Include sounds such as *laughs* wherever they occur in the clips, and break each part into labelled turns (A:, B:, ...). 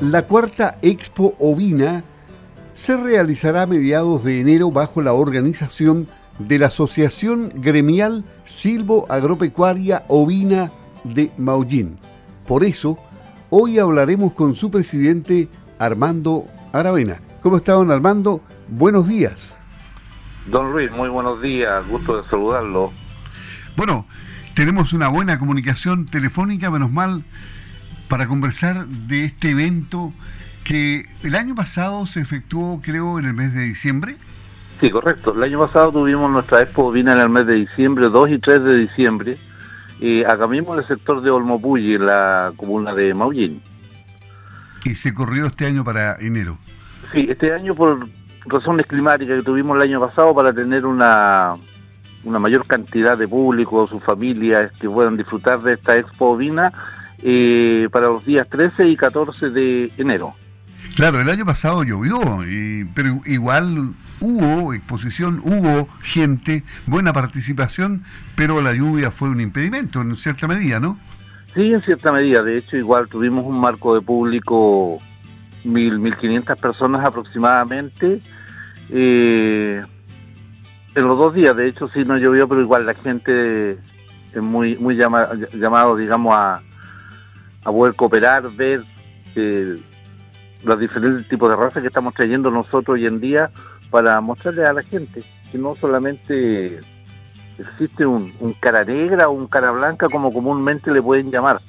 A: La cuarta Expo Ovina se realizará a mediados de enero bajo la organización de la Asociación Gremial Silvo Agropecuaria Ovina de Maullín. Por eso, hoy hablaremos con su presidente Armando Aravena. ¿Cómo está, don Armando? Buenos días.
B: Don Luis, muy buenos días, gusto de saludarlo.
A: Bueno, tenemos una buena comunicación telefónica, menos mal, para conversar de este evento que el año pasado se efectuó, creo, en el mes de diciembre.
B: Sí, correcto. El año pasado tuvimos nuestra expo vino en el mes de diciembre, 2 y 3 de diciembre, y acá mismo en el sector de Olmopulli, en la comuna de Maullín.
A: ¿Y se corrió este año para enero?
B: Sí, este año por razones climáticas que tuvimos el año pasado para tener una, una mayor cantidad de público, sus familias que puedan disfrutar de esta expo vina eh, para los días 13 y 14 de enero.
A: Claro, el año pasado llovió, pero igual hubo exposición, hubo gente, buena participación, pero la lluvia fue un impedimento en cierta medida, ¿no?
B: Sí, en cierta medida. De hecho, igual tuvimos un marco de público, mil, mil quinientas personas aproximadamente. Eh, en los dos días, de hecho, sí no llovió, pero igual la gente es muy, muy llamado, digamos, a, a poder cooperar, ver eh, los diferentes tipos de razas que estamos trayendo nosotros hoy en día para mostrarle a la gente que no solamente existe un, cara negra o un cara blanca como comúnmente le pueden llamar.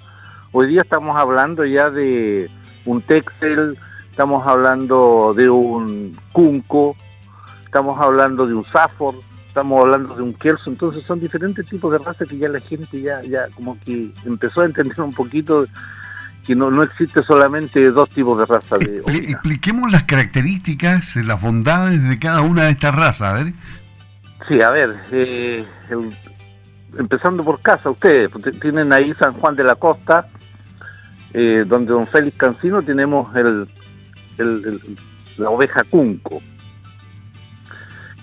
B: Hoy día estamos hablando ya de un texel, estamos hablando de un cunco, estamos hablando de un safor, estamos hablando de un kelso, entonces son diferentes tipos de razas que ya la gente ya, ya como que empezó a entender un poquito que no, no existe solamente dos tipos de raza. De
A: Expliquemos las características, las bondades de cada una de estas razas, a ver.
B: Sí, a ver, eh, empezando por casa, ustedes tienen ahí San Juan de la Costa, eh, donde don Félix Cancino tenemos el, la oveja Cunco,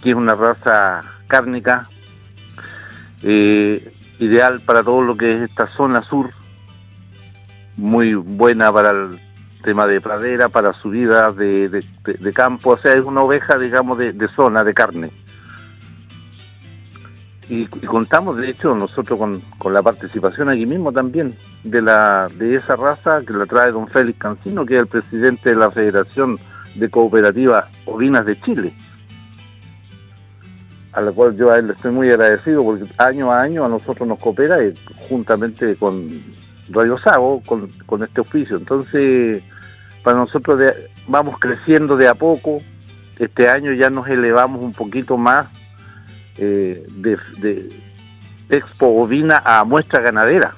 B: que es una raza cárnica, eh, ideal para todo lo que es esta zona sur muy buena para el tema de pradera, para subida de, de, campo, o sea, es una oveja, digamos, de, zona, de carne. Y, contamos, de hecho, nosotros con, con, la participación aquí mismo también de la de esa raza que la trae don Félix Cancino, que es el presidente de la Federación de Cooperativas Ovinas de Chile, a la cual yo a él le estoy muy agradecido porque año a año a nosotros nos coopera y, juntamente con Radio Sago con, con este oficio. Entonces, para nosotros vamos creciendo de a poco. Este año ya nos elevamos un poquito más eh, de, expo ovina a muestra ganadera.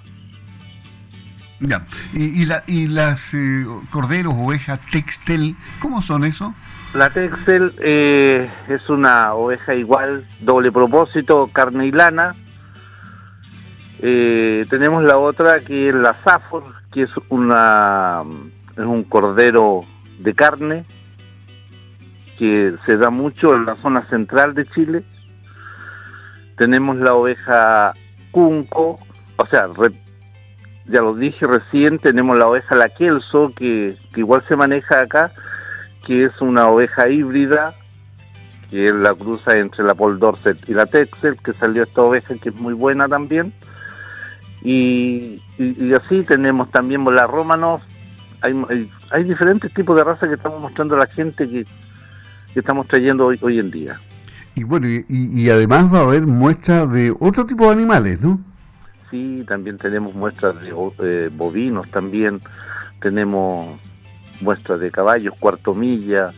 A: Ya. ¿Y, la, y las eh, corderos, ovejas, textel, cómo son eso?
B: La textel eh, es una oveja igual, doble propósito, carne y lana, eh, tenemos la otra que es la Safor, que es, una, es un cordero de carne que se da mucho en la zona central de Chile. Tenemos la oveja Cunco, o sea, ya lo dije recién, tenemos la oveja La Kelso, que igual se maneja acá, que es una oveja híbrida, que es la cruza entre la Paul Dorset y la Texel, que salió esta oveja que es muy buena también y, así tenemos también la Romanov, hay, hay, diferentes tipos de razas que estamos mostrando a la gente que, estamos trayendo hoy, hoy en día.
A: Y bueno, y, además va a haber muestras de otro tipo de animales, ¿no?
B: Sí, también tenemos muestras de eh, bovinos, también tenemos muestras de caballos, cuarto milla.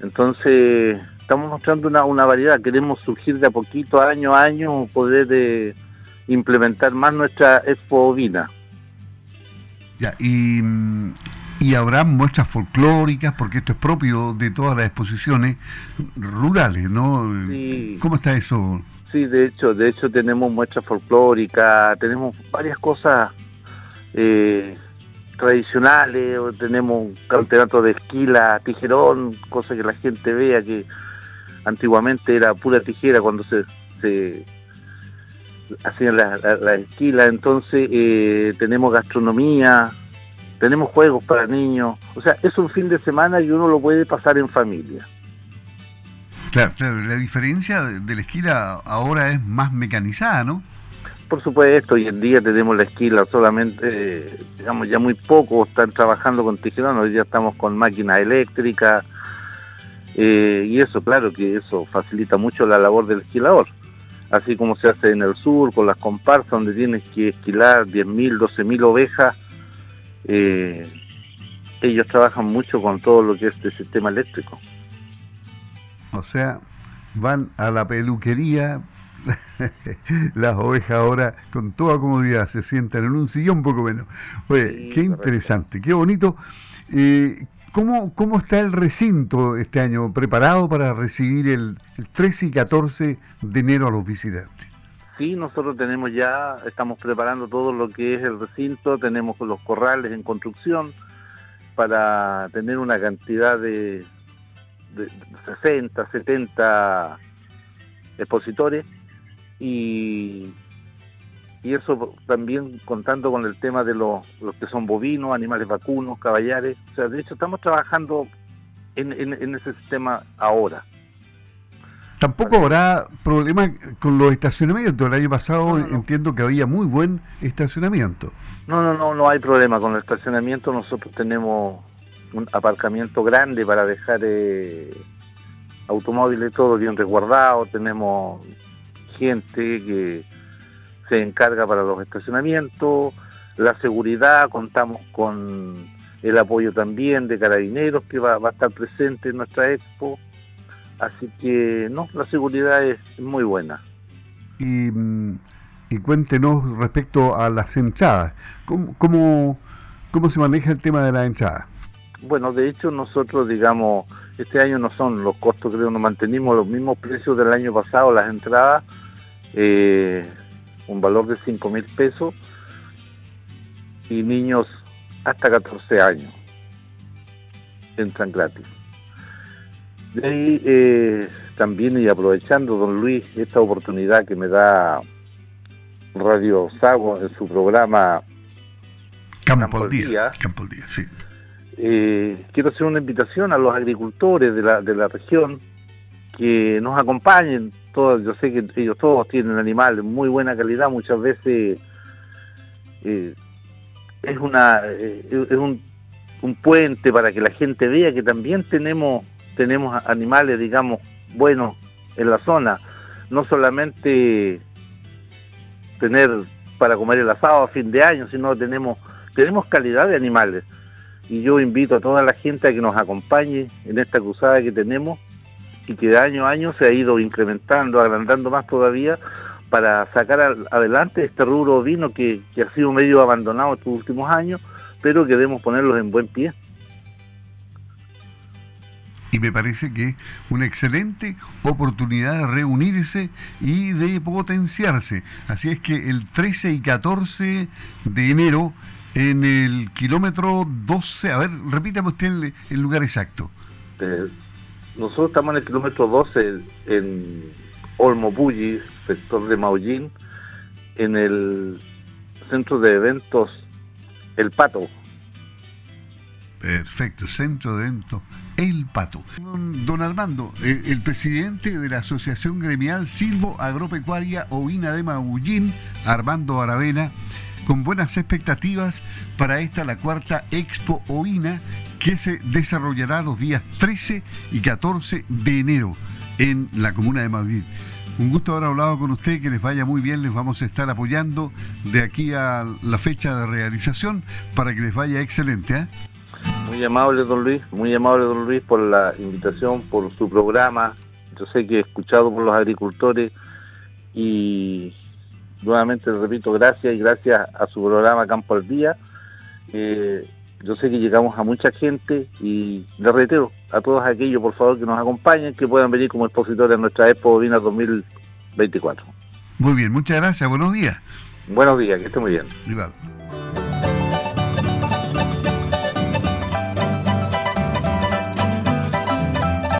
B: Entonces, estamos mostrando una, una variedad, queremos surgir de a poquito, año a año, poder... de implementar más nuestra expo ovina.
A: Ya, y, y habrá muestras folclóricas, porque esto es propio de todas las exposiciones rurales, ¿no? ¿Cómo está eso?
B: Sí, de hecho, de hecho tenemos muestras folclóricas, tenemos varias cosas eh, tradicionales, tenemos un campeonato de esquila, tijerón, cosa que la gente vea que antiguamente era pura tijera cuando se, se hacían la, la, esquila, entonces eh, tenemos gastronomía, tenemos juegos para niños, o sea, es un fin de semana y uno lo puede pasar en familia.
A: Claro, claro, la diferencia de la esquila ahora es más mecanizada, ¿no?
B: Por supuesto, hoy en día tenemos la esquila solamente, digamos, ya muy poco están trabajando con tijerones, hoy ya estamos con máquinas eléctricas, eh, y eso, claro que eso facilita mucho la labor del esquilador. Así como se hace en el sur, con las comparsas, donde tienes que esquilar 10.000, 12.000 ovejas, eh, ellos trabajan mucho con todo lo que es el sistema eléctrico.
A: O sea, van a la peluquería, *laughs* las ovejas ahora con toda comodidad se sientan en un sillón poco menos. Oye, qué interesante, qué bonito. Eh, ¿cómo, ¿Cómo está el recinto este año preparado para recibir el, el 13 y 14 de enero a los visitantes?
B: Sí, nosotros tenemos ya, estamos preparando todo lo que es el recinto, tenemos los corrales en construcción para tener una cantidad de, de 60, 70 expositores y, y eso también contando con el tema de los, los que son bovinos, animales vacunos, caballares. O sea, de hecho estamos trabajando en, en, ese sistema ahora.
A: Tampoco habrá problema con los estacionamientos. El año pasado entiendo que había muy buen estacionamiento.
B: No, no, no, no hay problema con el estacionamiento. Nosotros tenemos un aparcamiento grande para dejar eh, automóviles todo bien resguardado. Tenemos gente que se encarga para los estacionamientos, la seguridad, contamos con el apoyo también de carabineros que va, a estar presente en nuestra expo, así que no, la seguridad es muy buena.
A: Y, mm, cuéntenos respecto a las entradas, ¿cómo, cómo, cómo se maneja el tema de la entrada?
B: Bueno, de hecho nosotros, digamos, este año no son los costos, creo, nos mantenimos los mismos precios del año pasado, las entradas, eh, un valor de 5 mil pesos y niños hasta 14 años entran gratis. De ahí eh, también y aprovechando, don Luis, esta oportunidad que me da Radio Sago en su programa
A: Campo, al Día, Campo Día, sí.
B: Eh, quiero hacer una invitación a los agricultores de la, de la región que nos acompañen. Yo sé que ellos todos tienen animales muy buena calidad, muchas veces eh, es una eh, es un, un, puente para que la gente vea que también tenemos tenemos animales, digamos, buenos en la zona, no solamente tener para comer el asado a fin de año, sino tenemos tenemos calidad de animales. Y yo invito a toda la gente a que nos acompañe en esta cruzada que tenemos y que de año a año se ha ido incrementando, agrandando más todavía para sacar adelante este rubro vino que, ha sido medio abandonado estos últimos años, pero que debemos ponerlos en buen pie.
A: Y me parece que es una excelente oportunidad de reunirse y de potenciarse. Así es que el 13 y 14 de enero en el kilómetro 12, a ver, repítame usted el, lugar exacto.
B: Eh, nosotros estamos en el kilómetro 12 en Olmo Bulli, sector de Maullín, en el centro de eventos El Pato.
A: Perfecto, centro de eventos El Pato. Don, Armando, eh, el, presidente de la Asociación Gremial Silvo Agropecuaria Ovina de Maullín, Armando Aravena, con buenas expectativas para esta, la cuarta Expo Ovina, que se desarrollará los días 13 y 14 de enero en la comuna de Madrid. Un gusto haber hablado con usted, que les vaya muy bien, les vamos a estar apoyando de aquí a la fecha de realización para que les vaya excelente. ¿eh?
B: Muy amable, don Luis, muy amable, don Luis, por la invitación, por su programa. Yo sé que he escuchado por los agricultores y nuevamente repito, gracias y gracias a su programa Campo al Día. Eh, yo sé que llegamos a mucha gente y le reitero a todos aquellos, por favor, que nos acompañen, que puedan venir como expositores en nuestra Expo Vina 2024.
A: Muy bien, muchas gracias, buenos días.
B: Buenos días, que esté muy bien.